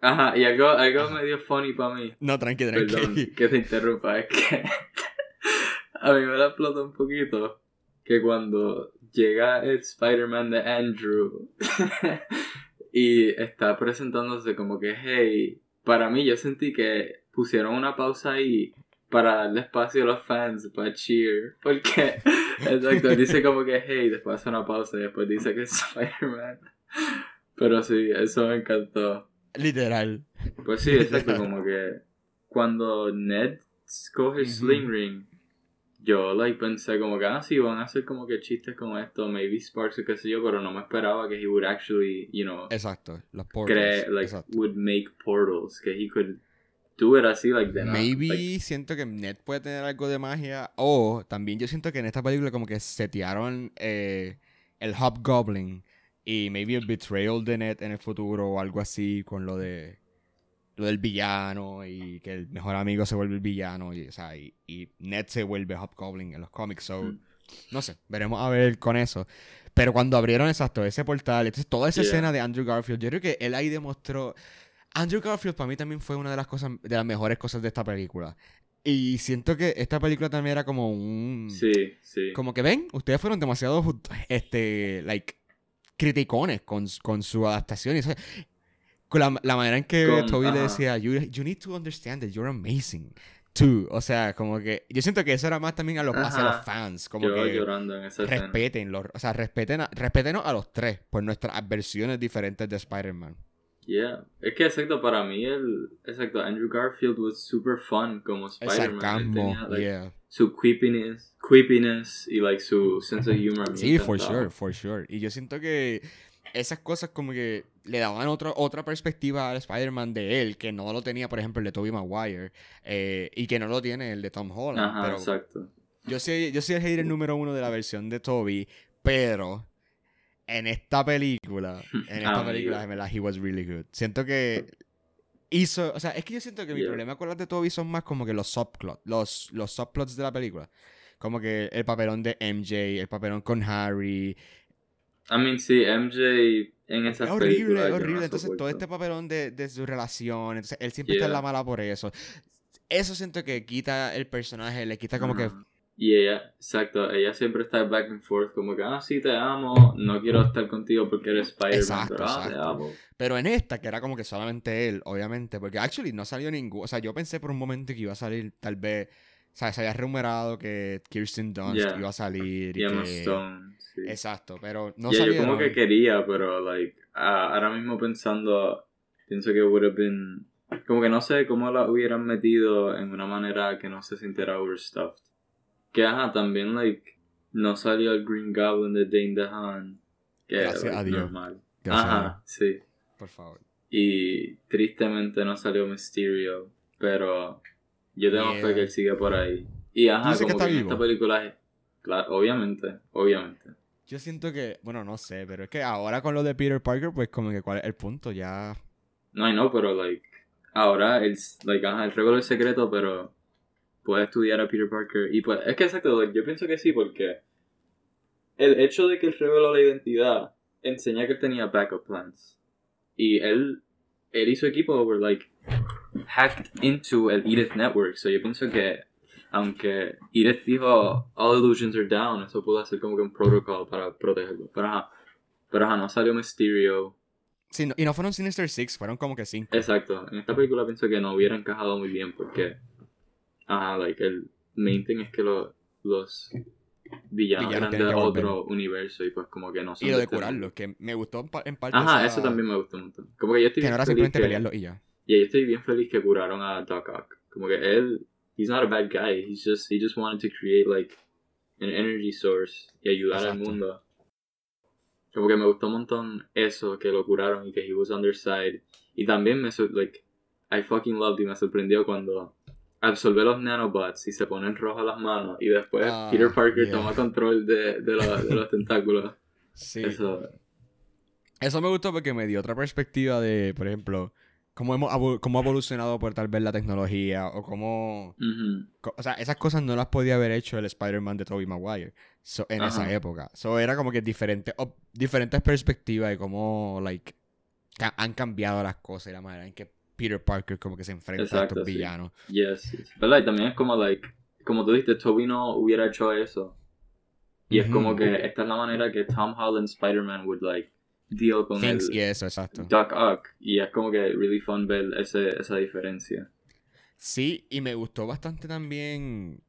Ajá, y algo, algo Ajá. medio funny para mí. no, tranqui, Perdón tranqui. que te interrumpa, es que a mí me la explota un poquito que cuando llega el Spider-Man de Andrew y está presentándose como que, hey, para mí yo sentí que pusieron una pausa ahí para darle espacio a los fans para cheer, porque, exacto, dice como que, hey, después hace una pausa y después dice que es Spider-Man. Pero sí, eso me encantó. Literal. Pues sí, exacto, como que cuando Ned coge el. Sling Ring, yo like pensé como que, ah, sí, van a hacer como que chistes como esto, maybe Sparks o qué sé yo, pero no me esperaba que he would actually, you know, Exacto. Los portals. like, exacto. would make portals, que he could do it así, like, de nada, Maybe like, siento que Ned puede tener algo de magia. O también yo siento que en esta película como que setearon eh, el Hobgoblin. Y maybe el betrayal de Ned en el futuro o algo así con lo de lo del villano y que el mejor amigo se vuelve el villano y, o sea, y, y Ned se vuelve Hobgoblin en los cómics. So, Mm. no sé, veremos a ver con eso. Pero cuando abrieron exacto ese portal, entonces toda esa Yeah. escena de Andrew Garfield, yo creo que él ahí demostró. Andrew Garfield para mí también fue una de las cosas, de las mejores cosas de esta película. Y siento que esta película también era como un. sí, sí, Como que ven, ustedes fueron demasiado, este, like, criticones con, con su adaptación. Y con la, la manera en que Con- Toby le decía, you, you need to understand that you're amazing. Too. O sea, como que. Yo siento que eso era más también a los, hacia los fans. Como yo que llorando en esa escena. respeten, los, o sea, respeten a, respétenos a los tres por nuestras versiones diferentes de Spider-Man. Yeah, es que exacto, para mí el, exacto, Andrew Garfield was super fun como Spider-Man. Like, yeah. su creepiness, creepiness y like su sense of humor. Sí, for sure, for sure. Y yo siento que esas cosas como que le daban otra otra perspectiva al Spider-Man de él, que no lo tenía, por ejemplo, el de Tobey Maguire, eh, y que no lo tiene el de Tom Holland. Ajá, pero exacto. yo soy, yo soy el hater número uno de la versión de Toby, pero en esta película, en esta película, en verdad, he was really good. Siento que hizo, o sea, es que yo siento que mi problema con las de Toby son más como que los subplots, los, los subplots de la película. Como que el papelón de MJ, el papelón con Harry. I mean, sí, MJ en Es esas horrible, películas, es yo no horrible. Entonces, todo este papelón de, de su relación, entonces él siempre está en Yeah. la mala por eso. Eso siento que quita el personaje, le quita como que Ajá. Y ella, exacto, ella siempre está back and forth, como que, ah, sí, te amo, no quiero estar contigo porque eres Spider-Man, Exacto, pero ah, te amo. Pero en esta, que era como que solamente él, obviamente, porque actually no salió ningún. O sea, yo pensé por un momento que iba a salir, tal vez. O sea, se había rumorado que Kirsten Dunst Yeah. iba a salir. Y Y Emma que... Stone, sí. Exacto, pero no Yeah, yo como que quería, pero, like, ah, ahora mismo pensando, pienso que would have been, como que no sé cómo la hubieran metido en una manera que no se sintiera overstuffed. Que, ajá, también, like, no salió el Green Goblin de Dane DeHaan, que Gracias like, a Dios. normal. Gracias a Ajá, sí. Por favor. Y tristemente no salió Mysterio, pero yo tengo Yeah. fe que él sigue por ahí. Y ajá, que como está que en vivo. esta película, claro, obviamente, obviamente. Yo siento que. Bueno, no sé, pero es que ahora con lo de Peter Parker, pues como que cuál es el punto, ya. No, know, pero like, ahora el, like, ajá, el revelo es secreto, pero puede estudiar a Peter Parker. Y pues, es que exacto, like, yo pienso que sí, porque el hecho de que él reveló la identidad enseña que él tenía backup plans. Y él, él y su equipo were like hacked into el Edith Network. So yo pienso que, aunque Edith dijo all illusions are down, eso pudo ser como que un protocol para protegerlo. Pero ajá, pero ajá, no salió Mysterio. Sí, no- y no fueron Sinister Six, fueron como que cinco. Exacto, en esta película pienso que no hubiera encajado muy bien porque, ajá, like, el main thing es que lo- los villanos, Villanos eran de otro universo y pues como que no son Y lo de mundo. curarlos, que me gustó en pa- en parte. Ajá, esa- eso también me gustó un montón. Como que yo estoy Que no era simplemente que, pelearlos y ya. Y yo estoy bien feliz que curaron a Doc Ock. Como que él, he's not a bad guy, he's just, he just wanted to create like an energy source y ayudar al mundo. Como que me gustó un montón eso, que lo curaron y que he was on their side. Y también me, like, I fucking loved y me sorprendió cuando absorbe los nanobots y se ponen rojas las manos y después Ah, Peter Parker yeah. toma control de, de, los- de los tentáculos. Sí. Eso, Eso me gustó porque me dio otra perspectiva de, por ejemplo, cómo, hemos cómo ha evolucionado por tal vez la tecnología o cómo... ujú. co- O sea, esas cosas no las podía haber hecho el Spider-Man de Tobey Maguire so- en esa Ajá. época. So, era como que diferentes, op- diferentes perspectivas de cómo, like, ca- han cambiado las cosas y la manera en que Peter Parker como que se enfrenta a Exacto, estos sí. villanos. Yes, yes. ¿Verdad? Y también es como, like, como tú dijiste, Toby no hubiera hecho eso. Y es como que esta es la manera que Tom Holland Spider-Man would, like, deal con Things el y eso, exacto. Doc Ock. Y es como que really fun ver ese, esa diferencia. Sí, y me gustó bastante también.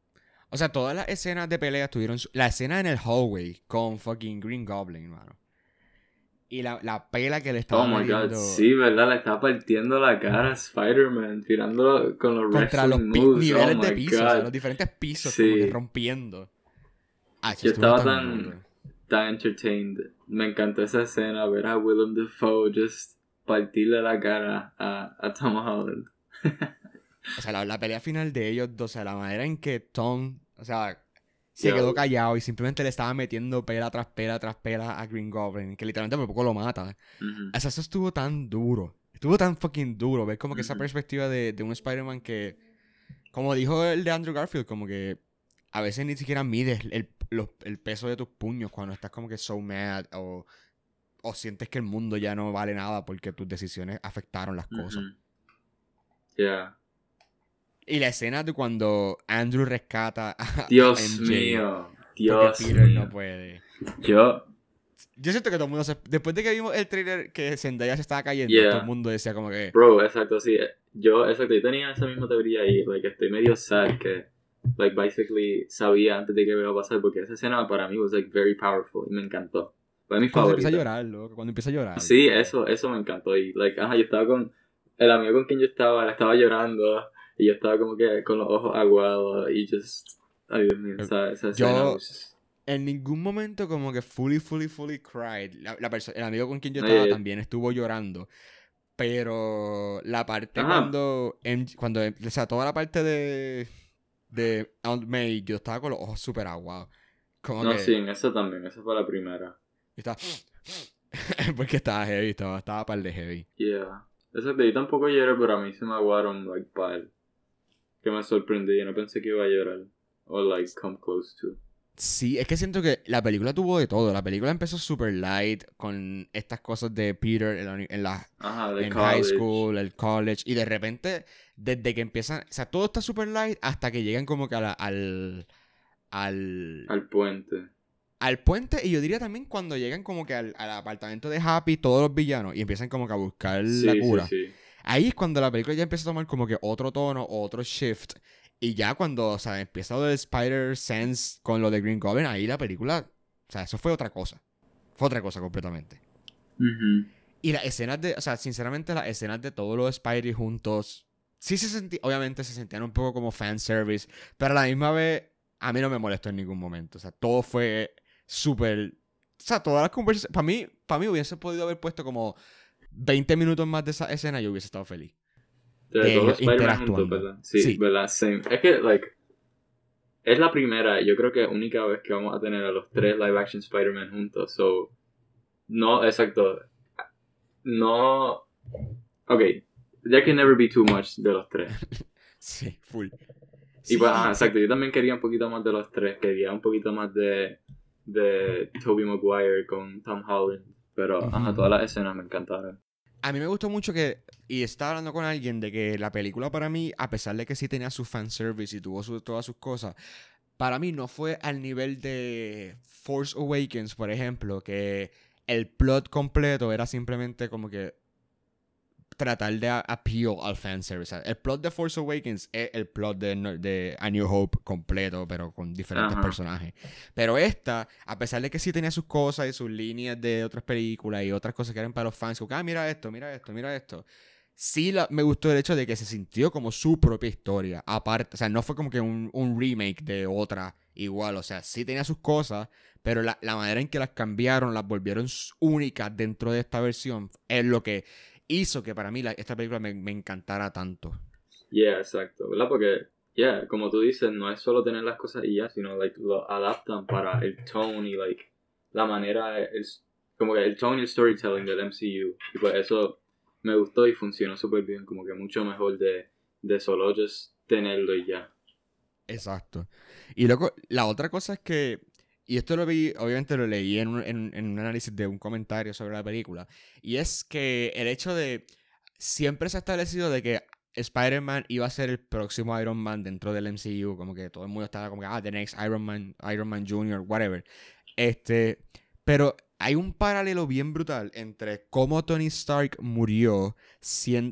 O sea, todas las escenas de pelea tuvieron. su- La escena en el hallway con fucking Green Goblin, mano. Y la, la pela que le estaba Oh my god, sí, ¿verdad? Le está partiendo la cara a Spider-Man, tirándolo con los contra los moves. niveles oh de my piso, o sea, los diferentes pisos, Sí. como que rompiendo. Ah, Yo estaba tan tan- Tan entertained. Me encantó esa escena, ver a Willem Dafoe just partirle la cara a, a Tom Holland. O sea, la, la pelea final de ellos dos, o sea, la manera en que Tom, o sea, se Yo- quedó callado y simplemente le estaba metiendo pela tras pela tras pela a Green Goblin, que literalmente por poco lo mata. Ujú. O sea, eso estuvo tan duro. Estuvo tan fucking duro. Ver como que esa Ujú. perspectiva de, de un Spider-Man que, como dijo el de Andrew Garfield, como que a veces ni siquiera mides el, los- el peso de tus puños cuando estás como que so mad o, o sientes que el mundo ya no vale nada porque tus decisiones afectaron las cosas. Ujú. Yeah. Y la escena de cuando Andrew rescata a, Dios MJ, mío. Dios Peter mío. no puede. Yo, Yo siento que todo el mundo se... Después de que vimos el trailer que Zendaya se estaba cayendo, Yeah. todo el mundo decía como que... bro, exacto, sí. Yo, exacto, yo tenía esa misma teoría y, like, estoy medio sad que, like, basically sabía antes de que iba a pasar porque esa escena para mí was, like, very powerful y me encantó. Fue mi Cuando favorita. empieza a llorar, loco. Cuando empieza a llorar. Sí, eso, eso me encantó. Y, like, ajá, yo estaba con. El amigo con quien yo estaba, estaba llorando. Y yo estaba como que con los ojos aguados. Y just. Ay, Dios mío, esa, esa escena Yo- was en ningún momento como que fully, fully, fully cried. La, la el amigo con quien yo estaba ya- también estuvo llorando. Pero la parte Ajá. cuando, cuando, o sea, toda la parte de, de Aunt May, yo estaba con los ojos súper aguados. Como No, que sí, en esa también, esa fue la primera. yo estaba, porque estaba heavy, estaba, estaba par de heavy. Yeah. Esa de ahí tampoco lloré, pero a mí se me aguaron, like, par. Que me sorprendí, yo no pensé que iba a llorar. O, like, come close to. Sí, es que siento que la película tuvo de todo. La película empezó super light con estas cosas de Peter en la, uni- en la Ajá, de en college. high school, el college, y de repente, desde que empiezan, o sea, todo está super light hasta que llegan como que a la- al, al, Al puente. al puente, y yo diría también cuando llegan como que al, al apartamento de Happy, todos los villanos, y empiezan como que a buscar Sí, la sí, cura. sí. Ahí es cuando la película ya empieza a tomar como que otro tono, otro shift, y ya cuando, o sea, empieza lo del Spider-Sense con lo de Green Goblin, ahí la película, o sea, eso fue otra cosa. Fue otra cosa completamente. Ujú. Y las escenas de, o sea, sinceramente las escenas de todos los Spidey juntos, sí se sentían, obviamente se sentían un poco como fanservice, pero a la misma vez a mí no me molestó en ningún momento. O sea, todo fue súper, o sea, todas las conversaciones, para mí, para mí hubiese podido haber puesto como 20 minutos más de esa escena y yo hubiese estado feliz. De. Sí, Sí. ¿verdad? Same. Es que, like, es la primera, yo creo que única vez que vamos a tener a los tres live action Spider-Man juntos, so, no, exacto, no, ok, there can never be too much de los tres. Sí, full. Y pues, Sí, ajá, exacto, yo también quería un poquito más de los tres, quería un poquito más de, de Tobey Maguire con Tom Holland, pero, ajá, todas las escenas me encantaron. A mí me gustó mucho que, y estaba hablando con alguien de que la película para mí, a pesar de que sí tenía su fanservice y tuvo su- todas sus cosas, para mí no fue al nivel de Force Awakens, por ejemplo, que el plot completo era simplemente como que tratar de appeal al fanservice. O sea, el plot de Force Awakens es el plot de, de A New Hope completo, pero con diferentes Ajá. personajes. Pero esta, a pesar de que sí tenía sus cosas y sus líneas de otras películas y otras cosas que eran para los fans, como que, ah, mira esto, mira esto, mira esto. Sí la- me gustó el hecho de que se sintió como su propia historia. Aparte, o sea, no fue como que un, un remake de otra igual. O sea, sí tenía sus cosas, pero la, la manera en que las cambiaron, las volvieron únicas dentro de esta versión, es lo que hizo que para mí la- esta película me, me encantara tanto. Yeah, exacto, ¿verdad? Porque, yeah, como tú dices, no es solo tener las cosas y ya, sino, like, lo adaptan para el tone y, like, la manera, el, como que el tone y el storytelling del MCU. Y pues eso me gustó y funcionó súper bien, como que mucho mejor de, de solo just tenerlo y ya. Exacto. Y luego, la otra cosa es que, y esto lo vi, obviamente lo leí en un, en- un análisis de un comentario sobre la película, y es que el hecho de, siempre se ha establecido de que Spider-Man iba a ser el próximo Iron Man dentro del MCU, como que todo el mundo estaba como que, ah, the next Iron Man, Iron Man Jr., whatever. Este, pero hay un paralelo bien brutal entre cómo Tony Stark murió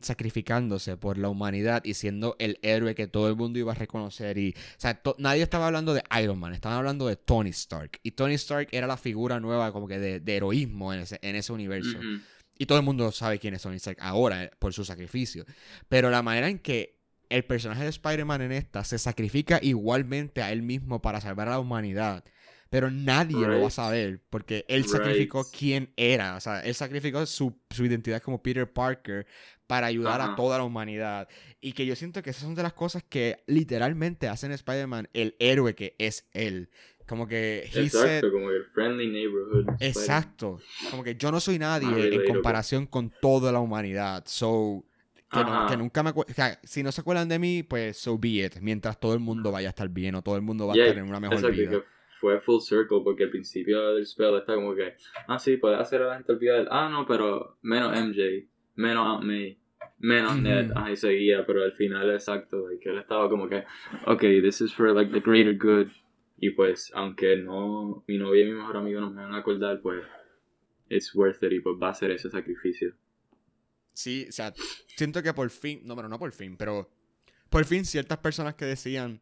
sacrificándose por la humanidad y siendo el héroe que todo el mundo iba a reconocer. Y, o sea, to- nadie estaba hablando de Iron Man, estaban hablando de Tony Stark. Y Tony Stark era la figura nueva como que de, de heroísmo en ese, en ese universo. Y todo el mundo sabe quién es Tony Stark ahora eh, por su sacrificio. Pero la manera en que el personaje de Spider-Man en esta se sacrifica igualmente a él mismo para salvar a la humanidad. Pero nadie lo va a Right. saber porque él Right. sacrificó quién era. O sea, él sacrificó su, su identidad como Peter Parker para ayudar a Ajá. toda la humanidad. Y que yo siento que esas son de las cosas que literalmente hacen a Spider-Man el héroe que es él. Como que he said, Exacto, como el friendly neighborhood. Exacto. Como que yo no soy nadie Ah, en comparación con toda la humanidad. So, que, no- que nunca me acuerdo. si no se acuerdan de mí, pues so be it. Mientras todo el mundo vaya a estar bien o todo el mundo va a Yeah, estar en una mejor Exacto, vida. Fue full circle porque al principio del spell está como que, ah, sí, puedes hacer a la gente olvidar, ah, no, pero menos MJ, menos Aunt May, menos. Ned, ah, y seguía, pero al final, exacto, like, él estaba como que, ok, this is for like the greater good, y pues, aunque no, mi novia y mi mejor amigo no me van a acordar, pues, it's worth it, y pues va a ser ese sacrificio. Sí, o sea, siento que por fin, no, pero no por fin, pero por fin ciertas personas que decían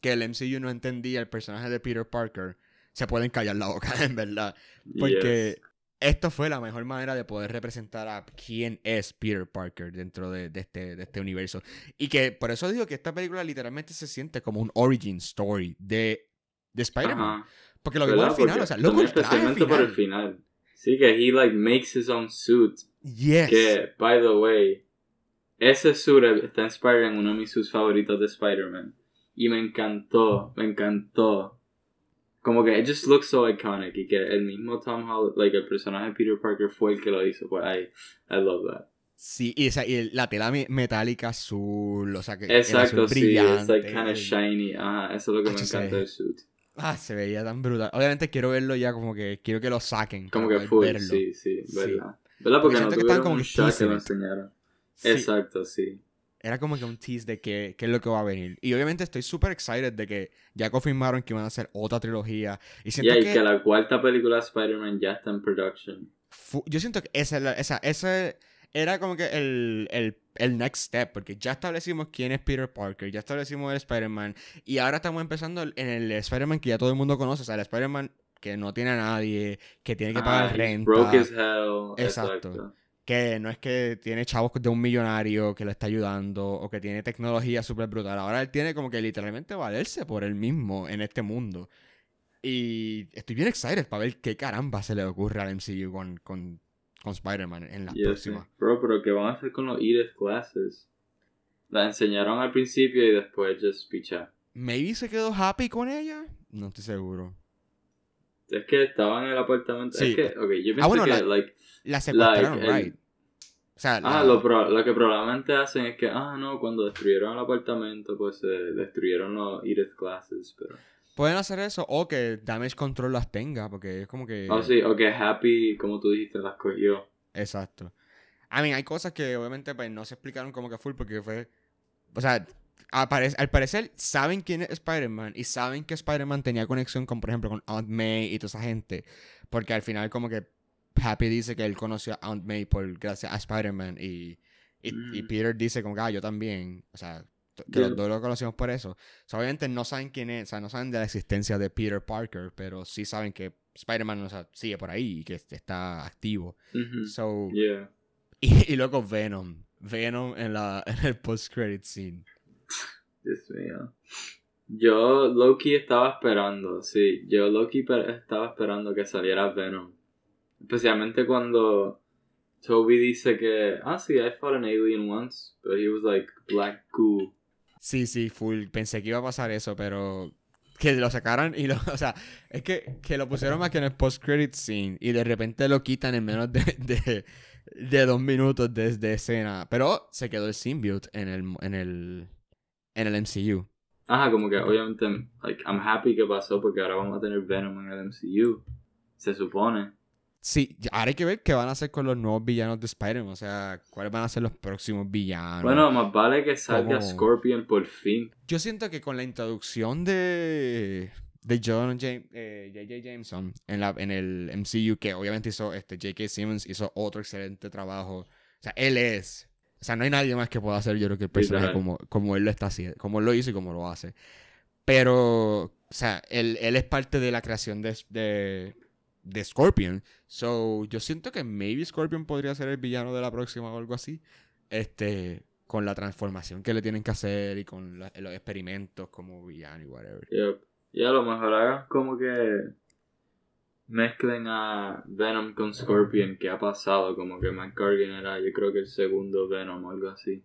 que el MCU no entendía el personaje de Peter Parker se pueden callar la boca, en verdad. Porque Yes. esto fue la mejor manera de poder representar a quién es Peter Parker dentro de, de este, de este universo. Y que por eso digo que esta película literalmente se siente como un origin story de, de Spider-Man. Porque lo vimos al final, o sea, loco, especialmente por el final. Sí, que he like makes his own suit. Yes. Que, by the way, ese suit está inspirado en uno de mis suits favoritos de Spider-Man. Y me encantó, me encantó. Como que it just looks so iconic. Y que el mismo Tom Holland, like el personaje Peter Parker fue el que lo hizo. Pues I, I love that. Sí, y, esa, y la tela metálica azul, o sea que Exacto, sí, es like kind of shiny. Ajá, eso es lo que me encanta del suit. Ah, se veía tan brutal. Obviamente quiero verlo ya como que quiero que lo saquen. Como que full, sí, sí, verdad. ¿Verdad? Porque, no tuvieron como un shot que lo enseñaron. Exacto, sí. Era como que un tease de qué, es lo que va a venir. Y obviamente estoy súper excited de que ya confirmaron que van a hacer otra trilogía. Y siento que... y que la cuarta película de Spider-Man ya está en production. Yo siento que esa, esa, esa era como que el, el, el, next step, porque ya establecimos quién es Peter Parker, ya establecimos el Spider-Man, y ahora estamos empezando en el Spider-Man que ya todo el mundo conoce, o sea, el Spider-Man que no tiene a nadie, que tiene que pagar ah, renta. Broke as hell. Exacto que no es que tiene chavos de un millonario que lo está ayudando o que tiene tecnología súper brutal. Ahora él tiene como que literalmente valerse por él mismo en este mundo. Y estoy bien excited para ver qué caramba se le ocurre al MCU con, con, con Spider-Man en la próxima. Bro, pero ¿qué van a hacer con los Edith Classes? La enseñaron al principio y después just picha. Maybe se quedó happy con ella. No estoy seguro. Es que estaba en el apartamento. Sí. Es que, ok, yo ah, pienso que, like, la secuestraron, right. O sea, ah, lo, lo, que probablemente hacen es que, ah, no, cuando destruyeron el apartamento, pues se destruyeron los Edith Classes, pero... Pueden hacer eso o que Damage Control las tenga, porque es como que... Oh, sí, o que Happy, como tú dijiste, las cogió. Exacto. I mean, hay cosas que obviamente pues, no se explicaron como que full porque fue... O sea, al parecer saben quién es Spider-Man y saben que Spider-Man tenía conexión con, por ejemplo, con Aunt May y toda esa gente. Porque al final como que Happy dice que él conoció a Aunt May por gracias a Spider-Man y, y, mm. Peter dice como que ah, yo también, o sea, que los dos lo conocimos por eso. obviamente no saben quién es, o sea, no saben de la existencia de Peter Parker, pero sí saben que Spider-Man o sea, sigue por ahí y que está activo. So, y, luego Venom. Venom en, la, en el post-credit scene. Dios mío. Yo, Loki estaba esperando, sí. Yo, Loki estaba esperando que saliera Venom. Especialmente cuando Toby dice que, ah, sí, I fought an alien once, but he was like black goo. Sí, sí, full. Pensé que iba a pasar eso, pero que lo sacaran y lo, o sea, es que, que lo pusieron más que en el post-credit scene y de repente lo quitan en menos de, de, de dos minutos desde escena. Pero se quedó el symbiote en el, en el, en el MCU. Ajá, como que obviamente, like, I'm happy que pasó porque ahora vamos a tener Venom en el MCU. Se supone. Sí, ahora hay que ver qué van a hacer con los nuevos villanos de Spider-Man. O sea, cuáles van a ser los próximos villanos. Bueno, más vale que salga Scorpion por fin. Yo siento que con la introducción de. de John J.J. Eh, Jameson en, la, en el MCU, que obviamente hizo este J.K. Simmons, hizo otro excelente trabajo. O sea, él es. O sea, no hay nadie más que pueda hacer, yo creo que el personaje como, como él lo está haciendo, como él lo hizo y como lo hace. Pero, o sea, él, él es parte de la creación de, de de Scorpion. So, yo siento que maybe Scorpion podría ser el villano de la próxima o algo así. Este, con la transformación que le tienen que hacer y con los experimentos como villano y whatever. Y a lo mejor hagan como que mezclen a Venom con Scorpion, que ha pasado, como que McCargan era, yo creo que el segundo Venom o algo así.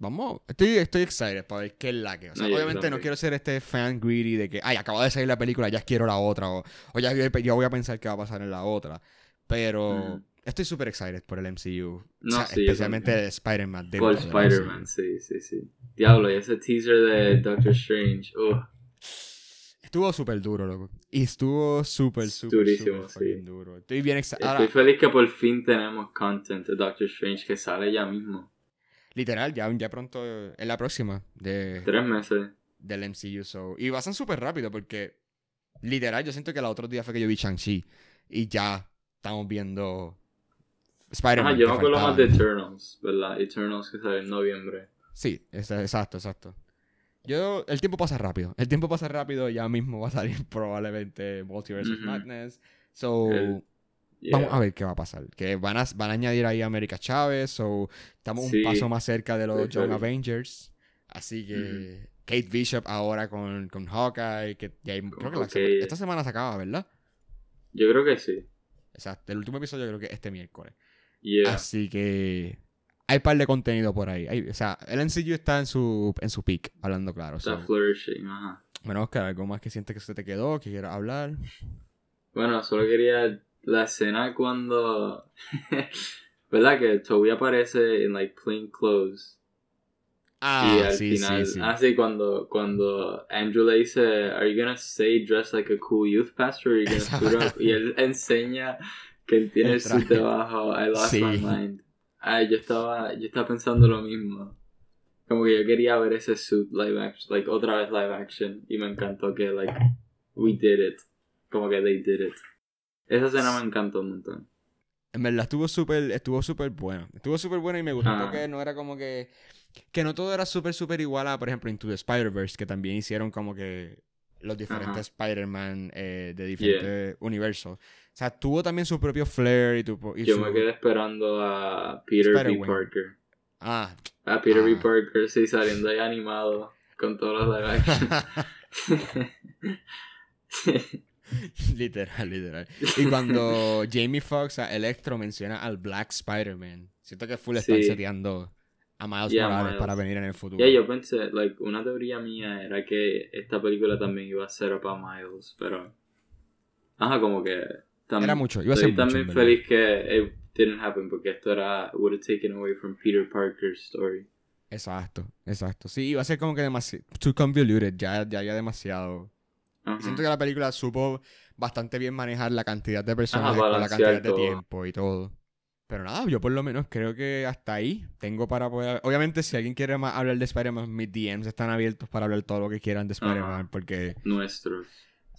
Vamos, estoy, estoy excited para ver qué es la que. O sea, obviamente no quiero ser este fan greedy de que, ay, acaba de salir la película, ya quiero la otra. O, o ya yo, voy a pensar qué va a pasar en la otra. Pero estoy súper excited por el MCU. No, especialmente Spider-Man. Por Spider-Man, sí, sí, sí. Diablo, y ese teaser de Doctor Strange. Estuvo súper duro, loco. Y estuvo súper, súper, Durísimo, sí. duro. Estoy bien. Estoy feliz que por fin tenemos content de Doctor Strange que sale ya mismo. Literal, ya, ya pronto, en la próxima. De, Tres meses. Del MCU. So. Y pasan súper rápido porque, literal, yo siento que el otro día fue que yo vi Shang-Chi. Y ya estamos viendo Spider-Man. Ah, yo me acuerdo más de Eternals, ¿verdad? Eternals que sale en noviembre. Sí, exacto, exacto. Yo, el tiempo pasa rápido. El tiempo pasa rápido, ya mismo va a salir probablemente Multiverse of Madness. So, Vamos a ver qué va a pasar. Que van a, van a añadir ahí a América Chávez o estamos un paso más cerca de los Young Avengers. Así que Kate Bishop ahora con, con Hawkeye, que ya hay- creo que la esta semana se acaba, ¿verdad? Yo creo que sí. Exacto, el último episodio creo que es este miércoles. Yeah. Así que hay un par de contenido por ahí. Hay- o sea, el MCU está en su, en su peak, hablando claro. Está so. flourishing, ajá. Bueno, Oscar, ¿algo más que sientes que se te quedó, que quieras hablar? Bueno, solo quería la escena cuando. ¿Verdad? Que Toby aparece en like plain clothes. Ah, y al sí, final. sí, sí. Ah, sí, cuando, cuando Andrew le dice: Are you gonna stay dressed like a cool youth pastor? Or are you gonna suit up? Y él enseña que él tiene El traje. debajo. I lost Sí. my mind. Ay, yo estaba, yo estaba pensando lo mismo. Como que yo quería ver ese suit live action, like otra vez live action. Y me encantó que, like, we did it. Como que they did it. Esa escena me encantó un montón. En verdad estuvo súper, estuvo súper bueno. Estuvo súper bueno y me gustó Ah. que no era como que, que no todo era súper, súper igual a, por ejemplo, Into the Spider-Verse, que también hicieron como que los diferentes. Spider-Man eh, de diferentes universos. O sea, tuvo también su propio flair y, tu, y Yo su... me quedé esperando a Peter B. Parker. Ah. A Peter B. Ah. Parker, sí, saliendo ahí animado con todos los live action. literal, literal. Y cuando Jamie Foxx a Electro menciona al Black Spider-Man, siento que full Sí. seteando a Miles Yeah, Morales Miles. para venir en el futuro. Ya, yo pensé, like, una teoría mía era que esta película también iba a ser para Miles, pero. Ajá, como que. Tam- Era mucho, iba a ser mucho, también feliz que it didn't happen porque esto era. would have taken away from Peter Parker's story. Exacto, exacto. Sí, iba a ser como que demasiado. Too convoluted, ya, ya había demasiado. Ajá. Y Siento que la película supo bastante bien manejar la cantidad de personajes con la cantidad de tiempo y todo. Pero nada, yo por lo menos creo que hasta ahí tengo para poder... Obviamente si alguien quiere más hablar de Spider-Man, mis DMs están abiertos para hablar todo lo que quieran de Spider-Man porque... Nuestros.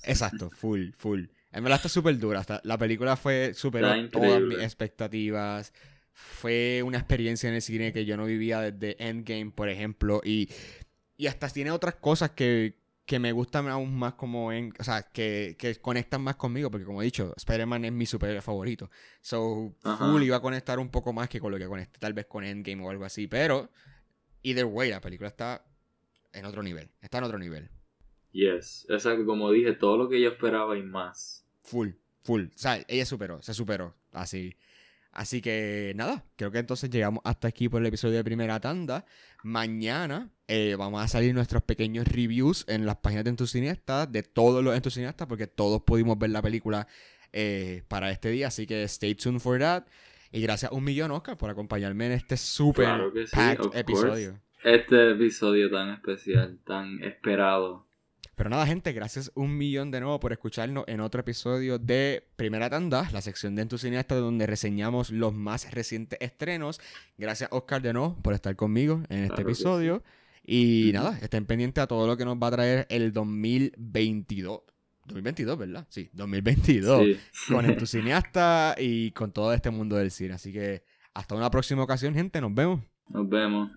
Exacto, full, full. En verdad está súper dura. la película fue superó todas mis expectativas. Fue una experiencia en el cine que yo no vivía desde Endgame, por ejemplo. Y, y hasta tiene otras cosas que, que me gustan aún más como en... O sea, que, que conectan más conmigo. Porque como he dicho, Spider-Man es mi superhéroe favorito. So, Ajá. full iba a conectar un poco más que con lo que conecté tal vez con Endgame o algo así. Pero, either way, la película está en otro nivel. Está en otro nivel. Yes. Exacto, como dije, todo lo que yo esperaba y más. Full, full. O sea, ella superó, se superó. Así. Así que nada, creo que entonces llegamos hasta aquí por el episodio de primera tanda. Mañana eh, vamos a salir nuestros pequeños reviews en las páginas de Entusiastas, de todos los entusiastas, porque todos pudimos ver la película eh, para este día. Así que stay tuned for that. Y gracias un millón, Oscar, por acompañarme en este super Claro sí, course. episodio. Este episodio tan especial, tan esperado. Pero nada, gente, gracias un millón de nuevo por escucharnos en otro episodio de Primera Tanda, la sección de Entusiasta donde reseñamos los más recientes estrenos. Gracias, Oscar, de nuevo por estar conmigo en este Claro episodio. Y Ujú. nada, estén pendientes a todo lo que nos va a traer el 2022. 2022, ¿verdad? Sí, 2022. Sí. Con Entusiasta y con todo este mundo del cine. Así que hasta una próxima ocasión, gente. Nos vemos. Nos vemos.